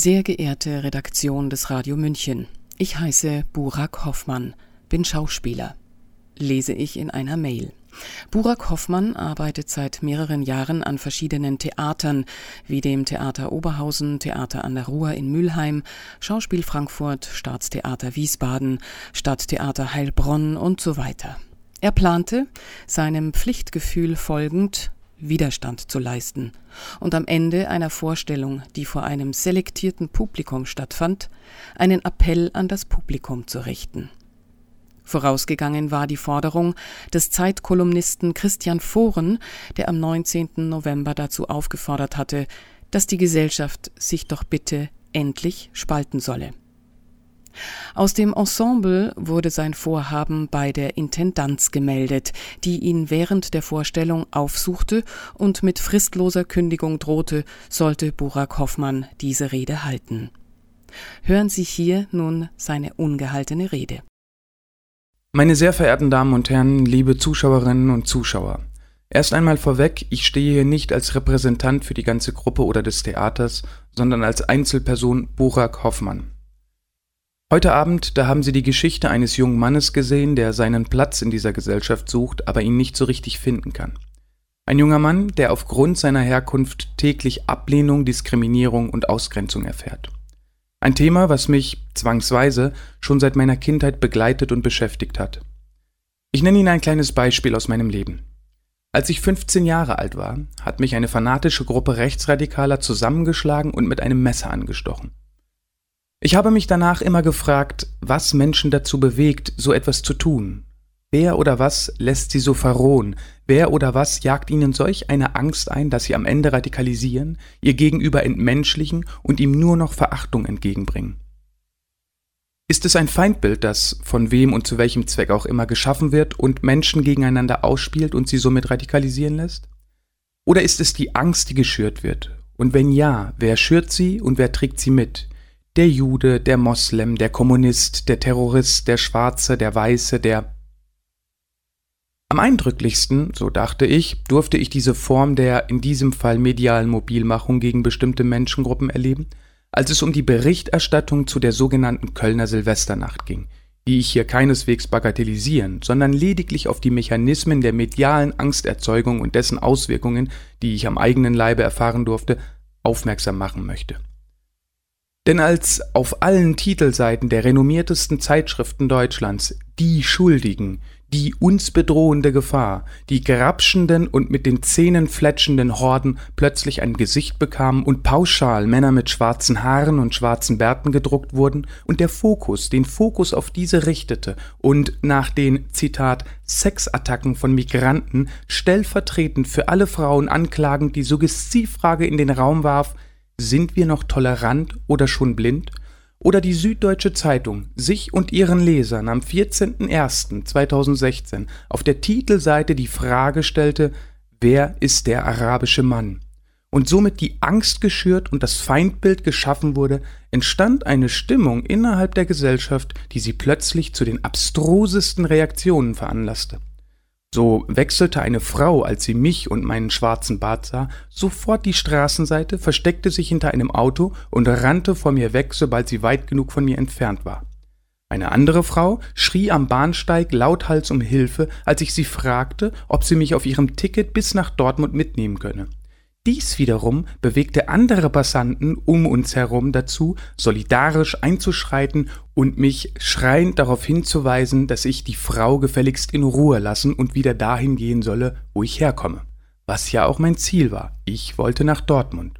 Sehr geehrte Redaktion des Radio München, ich heiße Burak Hoffmann, bin Schauspieler, lese ich in einer Mail. Burak Hoffmann arbeitet seit mehreren Jahren an verschiedenen Theatern, wie dem Theater Oberhausen, Theater an der Ruhr in Mülheim, Schauspiel Frankfurt, Staatstheater Wiesbaden, Stadttheater Heilbronn und so weiter. Er plante, seinem Pflichtgefühl folgend, Widerstand zu leisten und am Ende einer Vorstellung, die vor einem selektierten Publikum stattfand, einen Appell an das Publikum zu richten. Vorausgegangen war die Forderung des Zeitkolumnisten Christian Foren, der am 19. November dazu aufgefordert hatte, dass die Gesellschaft sich doch bitte endlich spalten solle. Aus dem Ensemble wurde sein Vorhaben bei der Intendanz gemeldet, die ihn während der Vorstellung aufsuchte und mit fristloser Kündigung drohte, sollte Burak Hoffmann diese Rede halten. Hören Sie hier nun seine ungehaltene Rede. Meine sehr verehrten Damen und Herren, liebe Zuschauerinnen und Zuschauer. Erst einmal vorweg, ich stehe hier nicht als Repräsentant für die ganze Gruppe oder des Theaters, sondern als Einzelperson Burak Hoffmann. Heute Abend, da haben Sie die Geschichte eines jungen Mannes gesehen, der seinen Platz in dieser Gesellschaft sucht, aber ihn nicht so richtig finden kann. Ein junger Mann, der aufgrund seiner Herkunft täglich Ablehnung, Diskriminierung und Ausgrenzung erfährt. Ein Thema, was mich zwangsweise schon seit meiner Kindheit begleitet und beschäftigt hat. Ich nenne Ihnen ein kleines Beispiel aus meinem Leben. Als ich 15 Jahre alt war, hat mich eine fanatische Gruppe Rechtsradikaler zusammengeschlagen und mit einem Messer angestochen. Ich habe mich danach immer gefragt, was Menschen dazu bewegt, so etwas zu tun. Wer oder was lässt sie so verrohen? Wer oder was jagt ihnen solch eine Angst ein, dass sie am Ende radikalisieren, ihr Gegenüber entmenschlichen und ihm nur noch Verachtung entgegenbringen? Ist es ein Feindbild, das von wem und zu welchem Zweck auch immer geschaffen wird und Menschen gegeneinander ausspielt und sie somit radikalisieren lässt? Oder ist es die Angst, die geschürt wird? Und wenn ja, wer schürt sie und wer trägt sie mit? Der Jude, der Moslem, der Kommunist, der Terrorist, der Schwarze, der Weiße, der am eindrücklichsten, so dachte ich, durfte ich diese Form der in diesem Fall medialen Mobilmachung gegen bestimmte Menschengruppen erleben, als es um die Berichterstattung zu der sogenannten Kölner Silvesternacht ging, die ich hier keineswegs bagatellisieren, sondern lediglich auf die Mechanismen der medialen Angsterzeugung und dessen Auswirkungen, die ich am eigenen Leibe erfahren durfte, aufmerksam machen möchte. Denn als auf allen Titelseiten der renommiertesten Zeitschriften Deutschlands die Schuldigen, die uns bedrohende Gefahr, die grapschenden und mit den Zähnen fletschenden Horden plötzlich ein Gesicht bekamen und pauschal Männer mit schwarzen Haaren und schwarzen Bärten gedruckt wurden und der Fokus den Fokus auf diese richtete und nach den, Zitat, Sexattacken von Migranten stellvertretend für alle Frauen anklagend die Suggestivfrage in den Raum warf, sind wir noch tolerant oder schon blind? Oder die Süddeutsche Zeitung sich und ihren Lesern am 14.01.2016 auf der Titelseite die Frage stellte, wer ist der arabische Mann? Und somit die Angst geschürt und das Feindbild geschaffen wurde, entstand eine Stimmung innerhalb der Gesellschaft, die sie plötzlich zu den abstrusesten Reaktionen veranlasste. So wechselte eine Frau, als sie mich und meinen schwarzen Bart sah, sofort die Straßenseite, versteckte sich hinter einem Auto und rannte vor mir weg, sobald sie weit genug von mir entfernt war. Eine andere Frau schrie am Bahnsteig lauthals um Hilfe, als ich sie fragte, ob sie mich auf ihrem Ticket bis nach Dortmund mitnehmen könne. Dies wiederum bewegte andere Passanten um uns herum dazu, solidarisch einzuschreiten und mich schreiend darauf hinzuweisen, dass ich die Frau gefälligst in Ruhe lassen und wieder dahin gehen solle, wo ich herkomme. Was ja auch mein Ziel war. Ich wollte nach Dortmund.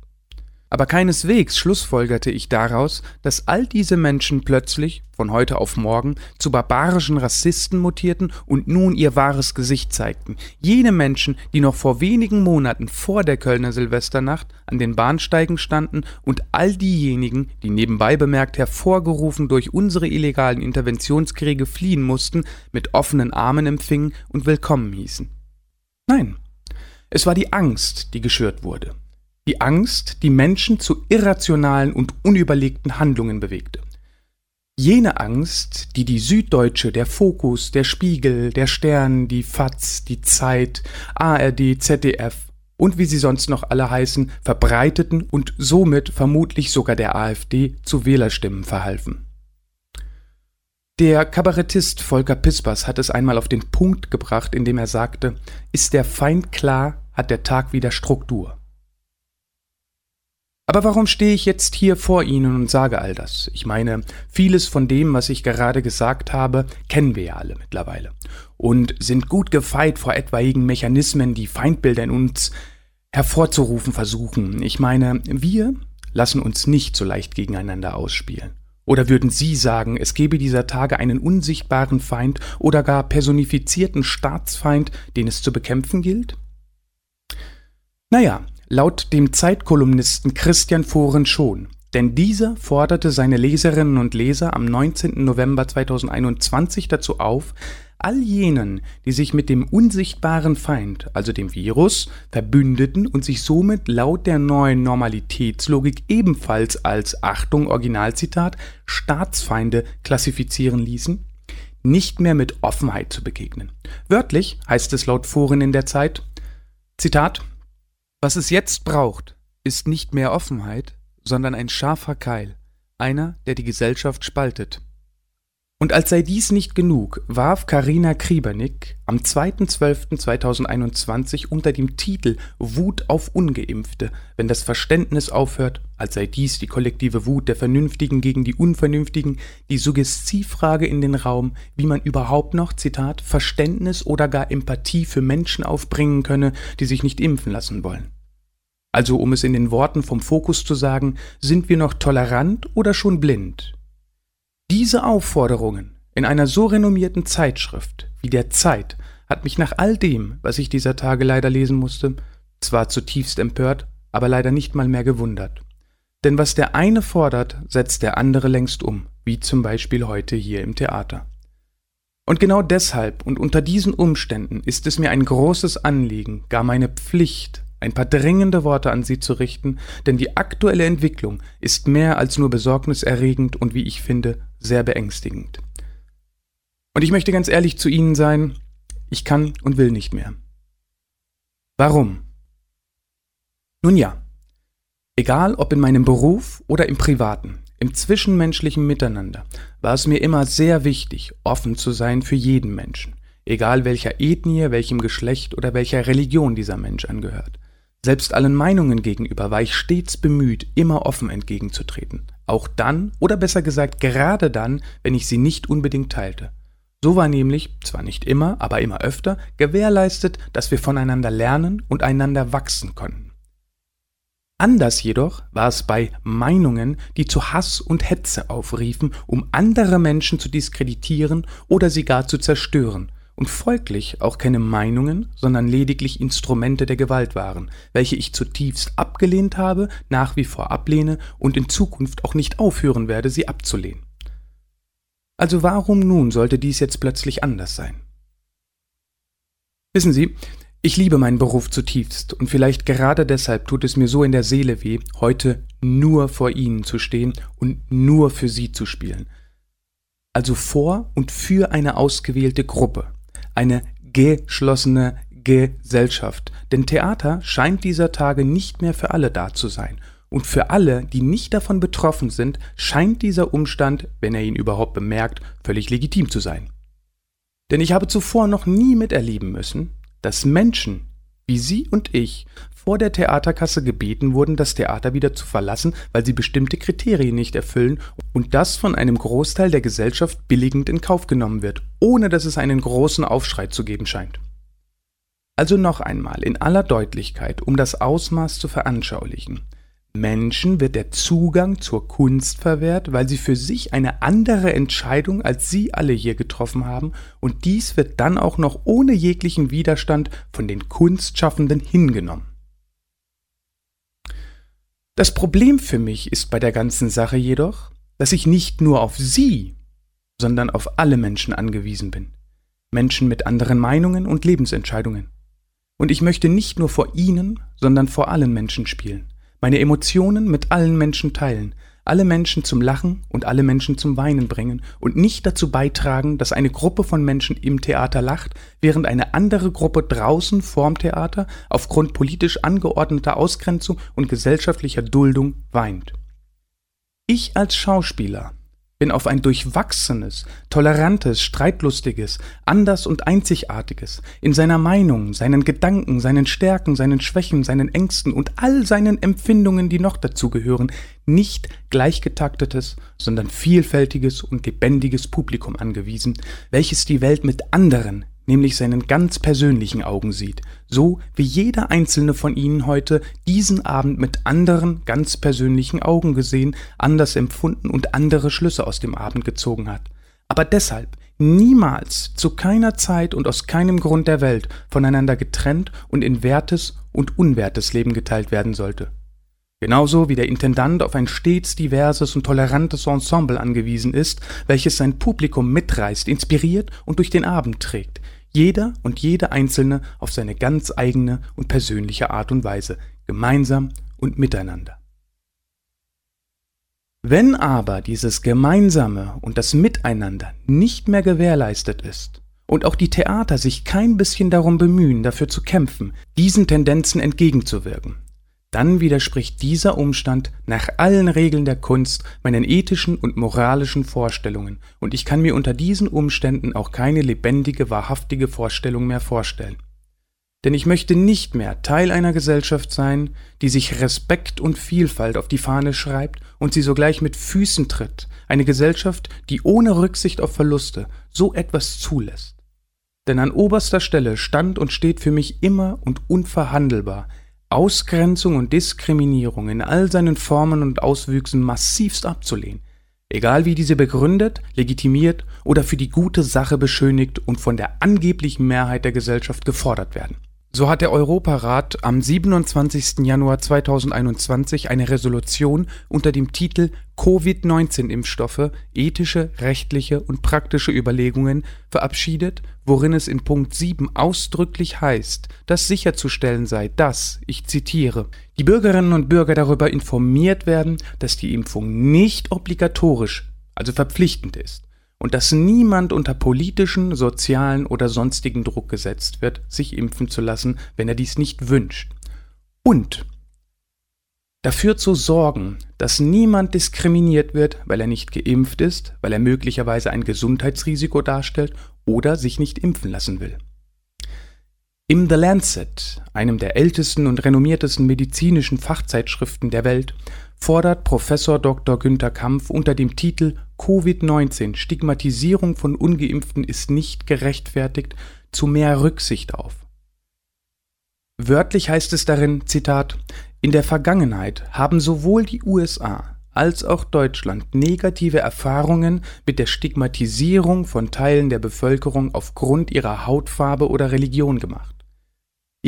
Aber keineswegs schlussfolgerte ich daraus, dass all diese Menschen plötzlich, von heute auf morgen, zu barbarischen Rassisten mutierten und nun ihr wahres Gesicht zeigten. Jene Menschen, die noch vor wenigen Monaten vor der Kölner Silvesternacht an den Bahnsteigen standen und all diejenigen, die nebenbei bemerkt hervorgerufen durch unsere illegalen Interventionskriege fliehen mussten, mit offenen Armen empfingen und willkommen hießen. Nein, es war die Angst, die geschürt wurde die Angst, die Menschen zu irrationalen und unüberlegten Handlungen bewegte. Jene Angst, die die Süddeutsche, der Fokus, der Spiegel, der Stern, die FAZ, die Zeit, ARD, ZDF und wie sie sonst noch alle heißen, verbreiteten und somit vermutlich sogar der AfD zu Wählerstimmen verhalfen. Der Kabarettist Volker Pispers hat es einmal auf den Punkt gebracht, indem er sagte, ist der Feind klar, hat der Tag wieder Struktur. Aber warum stehe ich jetzt hier vor Ihnen und sage all das? Ich meine, vieles von dem, was ich gerade gesagt habe, kennen wir ja alle mittlerweile und sind gut gefeit vor etwaigen Mechanismen, die Feindbilder in uns hervorzurufen versuchen. Ich meine, wir lassen uns nicht so leicht gegeneinander ausspielen. Oder würden Sie sagen, es gebe dieser Tage einen unsichtbaren Feind oder gar personifizierten Staatsfeind, den es zu bekämpfen gilt? Naja, Laut dem Zeitkolumnisten Christian Foren schon, denn dieser forderte seine Leserinnen und Leser am 19. November 2021 dazu auf, all jenen, die sich mit dem unsichtbaren Feind, also dem Virus, verbündeten und sich somit laut der neuen Normalitätslogik ebenfalls als Achtung Originalzitat Staatsfeinde klassifizieren ließen, nicht mehr mit Offenheit zu begegnen. Wörtlich heißt es laut Foren in der Zeit Zitat was es jetzt braucht, ist nicht mehr Offenheit, sondern ein scharfer Keil, einer, der die Gesellschaft spaltet. Und als sei dies nicht genug, warf Karina Kriebernick am 2.12.2021 unter dem Titel Wut auf Ungeimpfte, wenn das Verständnis aufhört, als sei dies die kollektive Wut der Vernünftigen gegen die Unvernünftigen, die Suggestivfrage in den Raum, wie man überhaupt noch, Zitat, Verständnis oder gar Empathie für Menschen aufbringen könne, die sich nicht impfen lassen wollen. Also um es in den Worten vom Fokus zu sagen, sind wir noch tolerant oder schon blind? Diese Aufforderungen in einer so renommierten Zeitschrift wie der Zeit hat mich nach all dem, was ich dieser Tage leider lesen musste, zwar zutiefst empört, aber leider nicht mal mehr gewundert. Denn was der eine fordert, setzt der andere längst um, wie zum Beispiel heute hier im Theater. Und genau deshalb und unter diesen Umständen ist es mir ein großes Anliegen, gar meine Pflicht, ein paar dringende Worte an Sie zu richten, denn die aktuelle Entwicklung ist mehr als nur besorgniserregend und wie ich finde, sehr beängstigend. Und ich möchte ganz ehrlich zu Ihnen sein, ich kann und will nicht mehr. Warum? Nun ja, egal ob in meinem Beruf oder im privaten, im zwischenmenschlichen Miteinander, war es mir immer sehr wichtig, offen zu sein für jeden Menschen, egal welcher Ethnie, welchem Geschlecht oder welcher Religion dieser Mensch angehört. Selbst allen Meinungen gegenüber war ich stets bemüht, immer offen entgegenzutreten. Auch dann, oder besser gesagt gerade dann, wenn ich sie nicht unbedingt teilte. So war nämlich, zwar nicht immer, aber immer öfter, gewährleistet, dass wir voneinander lernen und einander wachsen konnten. Anders jedoch war es bei Meinungen, die zu Hass und Hetze aufriefen, um andere Menschen zu diskreditieren oder sie gar zu zerstören, und folglich auch keine Meinungen, sondern lediglich Instrumente der Gewalt waren, welche ich zutiefst abgelehnt habe, nach wie vor ablehne und in Zukunft auch nicht aufhören werde, sie abzulehnen. Also warum nun sollte dies jetzt plötzlich anders sein? Wissen Sie, ich liebe meinen Beruf zutiefst und vielleicht gerade deshalb tut es mir so in der Seele weh, heute nur vor Ihnen zu stehen und nur für Sie zu spielen. Also vor und für eine ausgewählte Gruppe, eine geschlossene Gesellschaft. Denn Theater scheint dieser Tage nicht mehr für alle da zu sein. Und für alle, die nicht davon betroffen sind, scheint dieser Umstand, wenn er ihn überhaupt bemerkt, völlig legitim zu sein. Denn ich habe zuvor noch nie miterleben müssen, dass Menschen wie Sie und ich vor der Theaterkasse gebeten wurden, das Theater wieder zu verlassen, weil sie bestimmte Kriterien nicht erfüllen und das von einem Großteil der Gesellschaft billigend in Kauf genommen wird, ohne dass es einen großen Aufschrei zu geben scheint. Also noch einmal in aller Deutlichkeit, um das Ausmaß zu veranschaulichen. Menschen wird der Zugang zur Kunst verwehrt, weil sie für sich eine andere Entscheidung als Sie alle hier getroffen haben, und dies wird dann auch noch ohne jeglichen Widerstand von den Kunstschaffenden hingenommen. Das Problem für mich ist bei der ganzen Sache jedoch, dass ich nicht nur auf Sie, sondern auf alle Menschen angewiesen bin. Menschen mit anderen Meinungen und Lebensentscheidungen. Und ich möchte nicht nur vor Ihnen, sondern vor allen Menschen spielen, meine Emotionen mit allen Menschen teilen, alle Menschen zum Lachen und alle Menschen zum Weinen bringen und nicht dazu beitragen, dass eine Gruppe von Menschen im Theater lacht, während eine andere Gruppe draußen vorm Theater aufgrund politisch angeordneter Ausgrenzung und gesellschaftlicher Duldung weint. Ich als Schauspieler bin auf ein durchwachsenes, tolerantes, streitlustiges, anders und einzigartiges, in seiner Meinung, seinen Gedanken, seinen Stärken, seinen Schwächen, seinen Ängsten und all seinen Empfindungen, die noch dazugehören, nicht gleichgetaktetes, sondern vielfältiges und lebendiges Publikum angewiesen, welches die Welt mit anderen, nämlich seinen ganz persönlichen Augen sieht, so wie jeder einzelne von Ihnen heute diesen Abend mit anderen ganz persönlichen Augen gesehen, anders empfunden und andere Schlüsse aus dem Abend gezogen hat. Aber deshalb niemals, zu keiner Zeit und aus keinem Grund der Welt voneinander getrennt und in wertes und unwertes Leben geteilt werden sollte. Genauso wie der Intendant auf ein stets diverses und tolerantes Ensemble angewiesen ist, welches sein Publikum mitreißt, inspiriert und durch den Abend trägt, jeder und jede Einzelne auf seine ganz eigene und persönliche Art und Weise, gemeinsam und miteinander. Wenn aber dieses Gemeinsame und das Miteinander nicht mehr gewährleistet ist und auch die Theater sich kein bisschen darum bemühen, dafür zu kämpfen, diesen Tendenzen entgegenzuwirken, dann widerspricht dieser Umstand nach allen Regeln der Kunst meinen ethischen und moralischen Vorstellungen, und ich kann mir unter diesen Umständen auch keine lebendige, wahrhaftige Vorstellung mehr vorstellen. Denn ich möchte nicht mehr Teil einer Gesellschaft sein, die sich Respekt und Vielfalt auf die Fahne schreibt und sie sogleich mit Füßen tritt, eine Gesellschaft, die ohne Rücksicht auf Verluste so etwas zulässt. Denn an oberster Stelle stand und steht für mich immer und unverhandelbar Ausgrenzung und Diskriminierung in all seinen Formen und Auswüchsen massivst abzulehnen, egal wie diese begründet, legitimiert oder für die gute Sache beschönigt und von der angeblichen Mehrheit der Gesellschaft gefordert werden. So hat der Europarat am 27. Januar 2021 eine Resolution unter dem Titel Covid-19-Impfstoffe, ethische, rechtliche und praktische Überlegungen verabschiedet, worin es in Punkt 7 ausdrücklich heißt, dass sicherzustellen sei, dass, ich zitiere, die Bürgerinnen und Bürger darüber informiert werden, dass die Impfung nicht obligatorisch, also verpflichtend ist und dass niemand unter politischen, sozialen oder sonstigen Druck gesetzt wird, sich impfen zu lassen, wenn er dies nicht wünscht. Und dafür zu sorgen, dass niemand diskriminiert wird, weil er nicht geimpft ist, weil er möglicherweise ein Gesundheitsrisiko darstellt oder sich nicht impfen lassen will. Im The Lancet, einem der ältesten und renommiertesten medizinischen Fachzeitschriften der Welt, fordert Professor Dr. Günther Kampf unter dem Titel Covid-19 Stigmatisierung von ungeimpften ist nicht gerechtfertigt zu mehr Rücksicht auf. Wörtlich heißt es darin, Zitat, in der Vergangenheit haben sowohl die USA als auch Deutschland negative Erfahrungen mit der Stigmatisierung von Teilen der Bevölkerung aufgrund ihrer Hautfarbe oder Religion gemacht.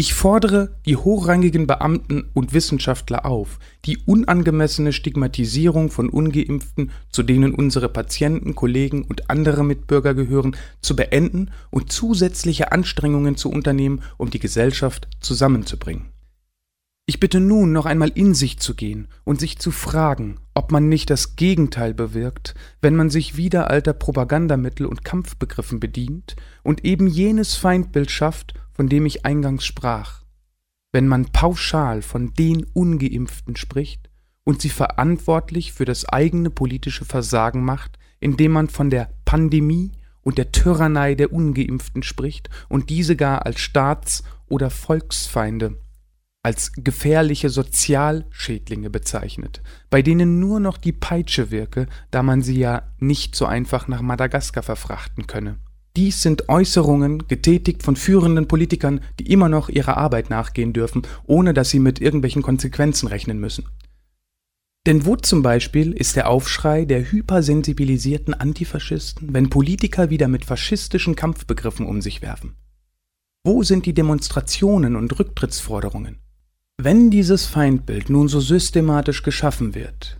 Ich fordere die hochrangigen Beamten und Wissenschaftler auf, die unangemessene Stigmatisierung von ungeimpften, zu denen unsere Patienten, Kollegen und andere Mitbürger gehören, zu beenden und zusätzliche Anstrengungen zu unternehmen, um die Gesellschaft zusammenzubringen. Ich bitte nun noch einmal in sich zu gehen und sich zu fragen, ob man nicht das Gegenteil bewirkt, wenn man sich wieder alter Propagandamittel und Kampfbegriffen bedient und eben jenes Feindbild schafft, von dem ich eingangs sprach, wenn man pauschal von den ungeimpften spricht und sie verantwortlich für das eigene politische Versagen macht, indem man von der Pandemie und der Tyrannei der ungeimpften spricht und diese gar als Staats- oder Volksfeinde als gefährliche Sozialschädlinge bezeichnet, bei denen nur noch die Peitsche wirke, da man sie ja nicht so einfach nach Madagaskar verfrachten könne. Dies sind Äußerungen, getätigt von führenden Politikern, die immer noch ihrer Arbeit nachgehen dürfen, ohne dass sie mit irgendwelchen Konsequenzen rechnen müssen. Denn wo zum Beispiel ist der Aufschrei der hypersensibilisierten Antifaschisten, wenn Politiker wieder mit faschistischen Kampfbegriffen um sich werfen? Wo sind die Demonstrationen und Rücktrittsforderungen? Wenn dieses Feindbild nun so systematisch geschaffen wird,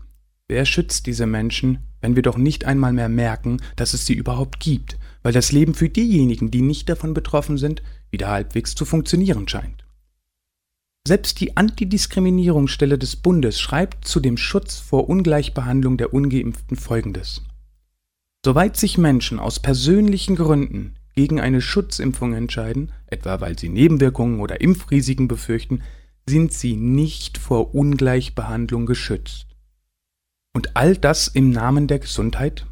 wer schützt diese Menschen, wenn wir doch nicht einmal mehr merken, dass es sie überhaupt gibt weil das Leben für diejenigen, die nicht davon betroffen sind, wieder halbwegs zu funktionieren scheint. Selbst die Antidiskriminierungsstelle des Bundes schreibt zu dem Schutz vor Ungleichbehandlung der ungeimpften Folgendes. Soweit sich Menschen aus persönlichen Gründen gegen eine Schutzimpfung entscheiden, etwa weil sie Nebenwirkungen oder Impfrisiken befürchten, sind sie nicht vor Ungleichbehandlung geschützt. Und all das im Namen der Gesundheit?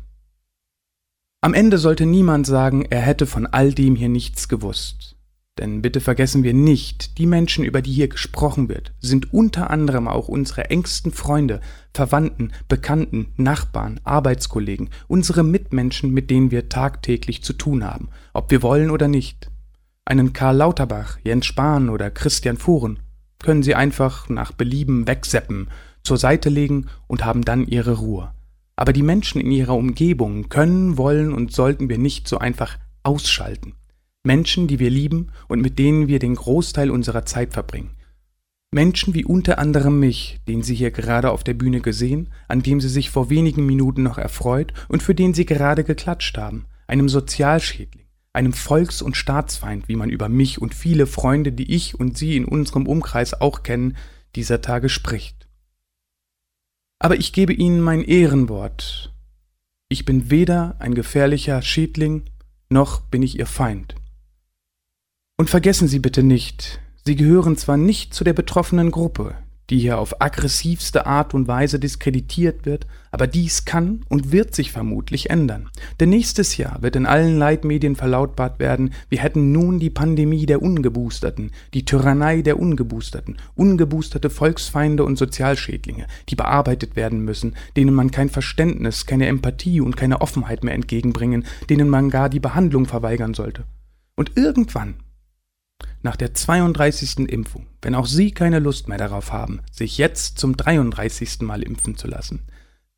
Am Ende sollte niemand sagen, er hätte von all dem hier nichts gewusst. Denn bitte vergessen wir nicht, die Menschen, über die hier gesprochen wird, sind unter anderem auch unsere engsten Freunde, Verwandten, Bekannten, Nachbarn, Arbeitskollegen, unsere Mitmenschen, mit denen wir tagtäglich zu tun haben, ob wir wollen oder nicht. Einen Karl Lauterbach, Jens Spahn oder Christian Fuhren können Sie einfach nach Belieben wegseppen, zur Seite legen und haben dann Ihre Ruhe. Aber die Menschen in ihrer Umgebung können, wollen und sollten wir nicht so einfach ausschalten. Menschen, die wir lieben und mit denen wir den Großteil unserer Zeit verbringen. Menschen wie unter anderem mich, den Sie hier gerade auf der Bühne gesehen, an dem Sie sich vor wenigen Minuten noch erfreut und für den Sie gerade geklatscht haben, einem Sozialschädling, einem Volks- und Staatsfeind, wie man über mich und viele Freunde, die ich und Sie in unserem Umkreis auch kennen, dieser Tage spricht. Aber ich gebe Ihnen mein Ehrenwort. Ich bin weder ein gefährlicher Schädling, noch bin ich Ihr Feind. Und vergessen Sie bitte nicht, Sie gehören zwar nicht zu der betroffenen Gruppe, die hier auf aggressivste Art und Weise diskreditiert wird, aber dies kann und wird sich vermutlich ändern. Denn nächstes Jahr wird in allen Leitmedien verlautbart werden, wir hätten nun die Pandemie der Ungeboosterten, die Tyrannei der Ungeboosterten, ungeboosterte Volksfeinde und Sozialschädlinge, die bearbeitet werden müssen, denen man kein Verständnis, keine Empathie und keine Offenheit mehr entgegenbringen, denen man gar die Behandlung verweigern sollte. Und irgendwann nach der 32. Impfung, wenn auch Sie keine Lust mehr darauf haben, sich jetzt zum 33. Mal impfen zu lassen,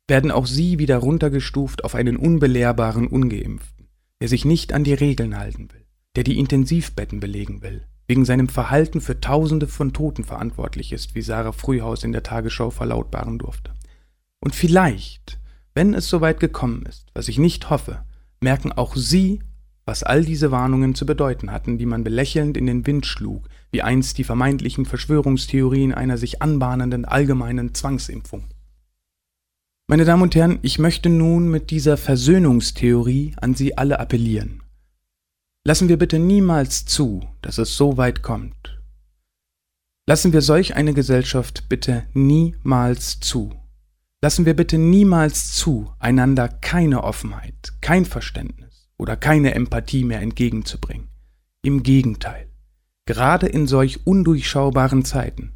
werden auch Sie wieder runtergestuft auf einen unbelehrbaren Ungeimpften, der sich nicht an die Regeln halten will, der die Intensivbetten belegen will, wegen seinem Verhalten für Tausende von Toten verantwortlich ist, wie Sarah Frühhaus in der Tagesschau verlautbaren durfte. Und vielleicht, wenn es soweit gekommen ist, was ich nicht hoffe, merken auch Sie was all diese Warnungen zu bedeuten hatten, die man belächelnd in den Wind schlug, wie einst die vermeintlichen Verschwörungstheorien einer sich anbahnenden allgemeinen Zwangsimpfung. Meine Damen und Herren, ich möchte nun mit dieser Versöhnungstheorie an Sie alle appellieren. Lassen wir bitte niemals zu, dass es so weit kommt. Lassen wir solch eine Gesellschaft bitte niemals zu. Lassen wir bitte niemals zu, einander keine Offenheit, kein Verständnis oder keine Empathie mehr entgegenzubringen. Im Gegenteil, gerade in solch undurchschaubaren Zeiten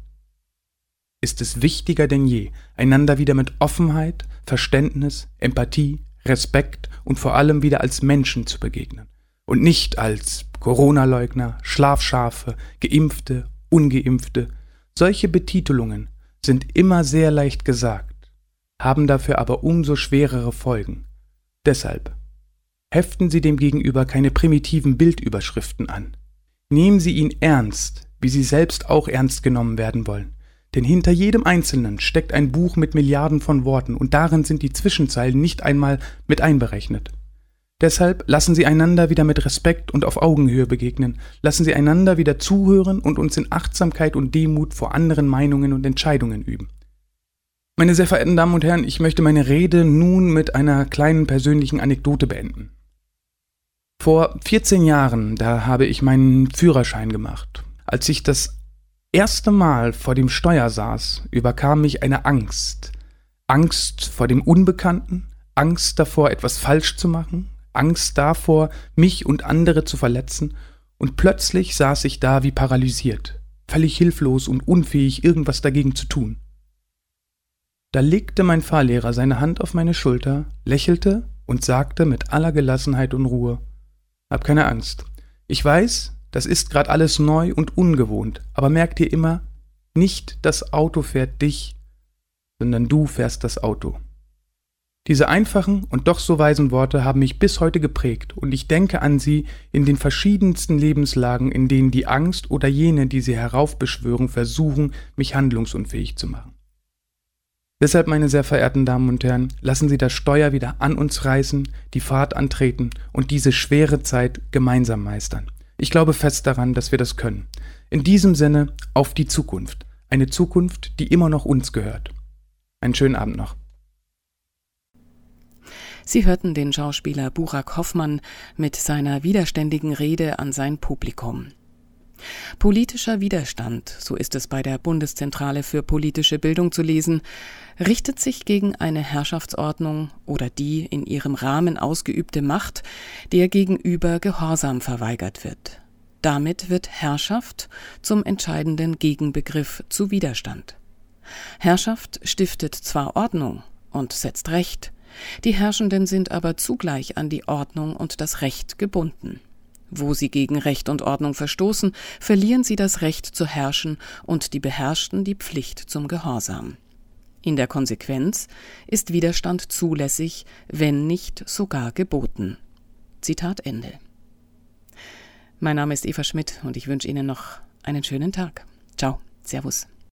ist es wichtiger denn je, einander wieder mit Offenheit, Verständnis, Empathie, Respekt und vor allem wieder als Menschen zu begegnen und nicht als Corona-Leugner, Schlafschafe, Geimpfte, Ungeimpfte. Solche Betitelungen sind immer sehr leicht gesagt, haben dafür aber umso schwerere Folgen. Deshalb Heften Sie dem Gegenüber keine primitiven Bildüberschriften an. Nehmen Sie ihn ernst, wie Sie selbst auch ernst genommen werden wollen. Denn hinter jedem Einzelnen steckt ein Buch mit Milliarden von Worten und darin sind die Zwischenzeilen nicht einmal mit einberechnet. Deshalb lassen Sie einander wieder mit Respekt und auf Augenhöhe begegnen, lassen Sie einander wieder zuhören und uns in Achtsamkeit und Demut vor anderen Meinungen und Entscheidungen üben. Meine sehr verehrten Damen und Herren, ich möchte meine Rede nun mit einer kleinen persönlichen Anekdote beenden. Vor 14 Jahren, da habe ich meinen Führerschein gemacht. Als ich das erste Mal vor dem Steuer saß, überkam mich eine Angst. Angst vor dem Unbekannten, Angst davor, etwas falsch zu machen, Angst davor, mich und andere zu verletzen, und plötzlich saß ich da wie paralysiert, völlig hilflos und unfähig, irgendwas dagegen zu tun. Da legte mein Fahrlehrer seine Hand auf meine Schulter, lächelte und sagte mit aller Gelassenheit und Ruhe hab keine Angst. Ich weiß, das ist gerade alles neu und ungewohnt, aber merk dir immer, nicht das Auto fährt dich, sondern du fährst das Auto. Diese einfachen und doch so weisen Worte haben mich bis heute geprägt und ich denke an sie in den verschiedensten Lebenslagen, in denen die Angst oder jene, die sie heraufbeschwören, versuchen, mich handlungsunfähig zu machen. Deshalb, meine sehr verehrten Damen und Herren, lassen Sie das Steuer wieder an uns reißen, die Fahrt antreten und diese schwere Zeit gemeinsam meistern. Ich glaube fest daran, dass wir das können. In diesem Sinne, auf die Zukunft. Eine Zukunft, die immer noch uns gehört. Einen schönen Abend noch. Sie hörten den Schauspieler Burak Hoffmann mit seiner widerständigen Rede an sein Publikum. Politischer Widerstand, so ist es bei der Bundeszentrale für politische Bildung zu lesen, richtet sich gegen eine Herrschaftsordnung oder die in ihrem Rahmen ausgeübte Macht, der gegenüber Gehorsam verweigert wird. Damit wird Herrschaft zum entscheidenden Gegenbegriff zu Widerstand. Herrschaft stiftet zwar Ordnung und setzt Recht, die Herrschenden sind aber zugleich an die Ordnung und das Recht gebunden. Wo sie gegen Recht und Ordnung verstoßen, verlieren sie das Recht zu herrschen und die Beherrschten die Pflicht zum Gehorsam. In der Konsequenz ist Widerstand zulässig, wenn nicht sogar geboten. Zitat Ende. Mein Name ist Eva Schmidt und ich wünsche Ihnen noch einen schönen Tag. Ciao, Servus.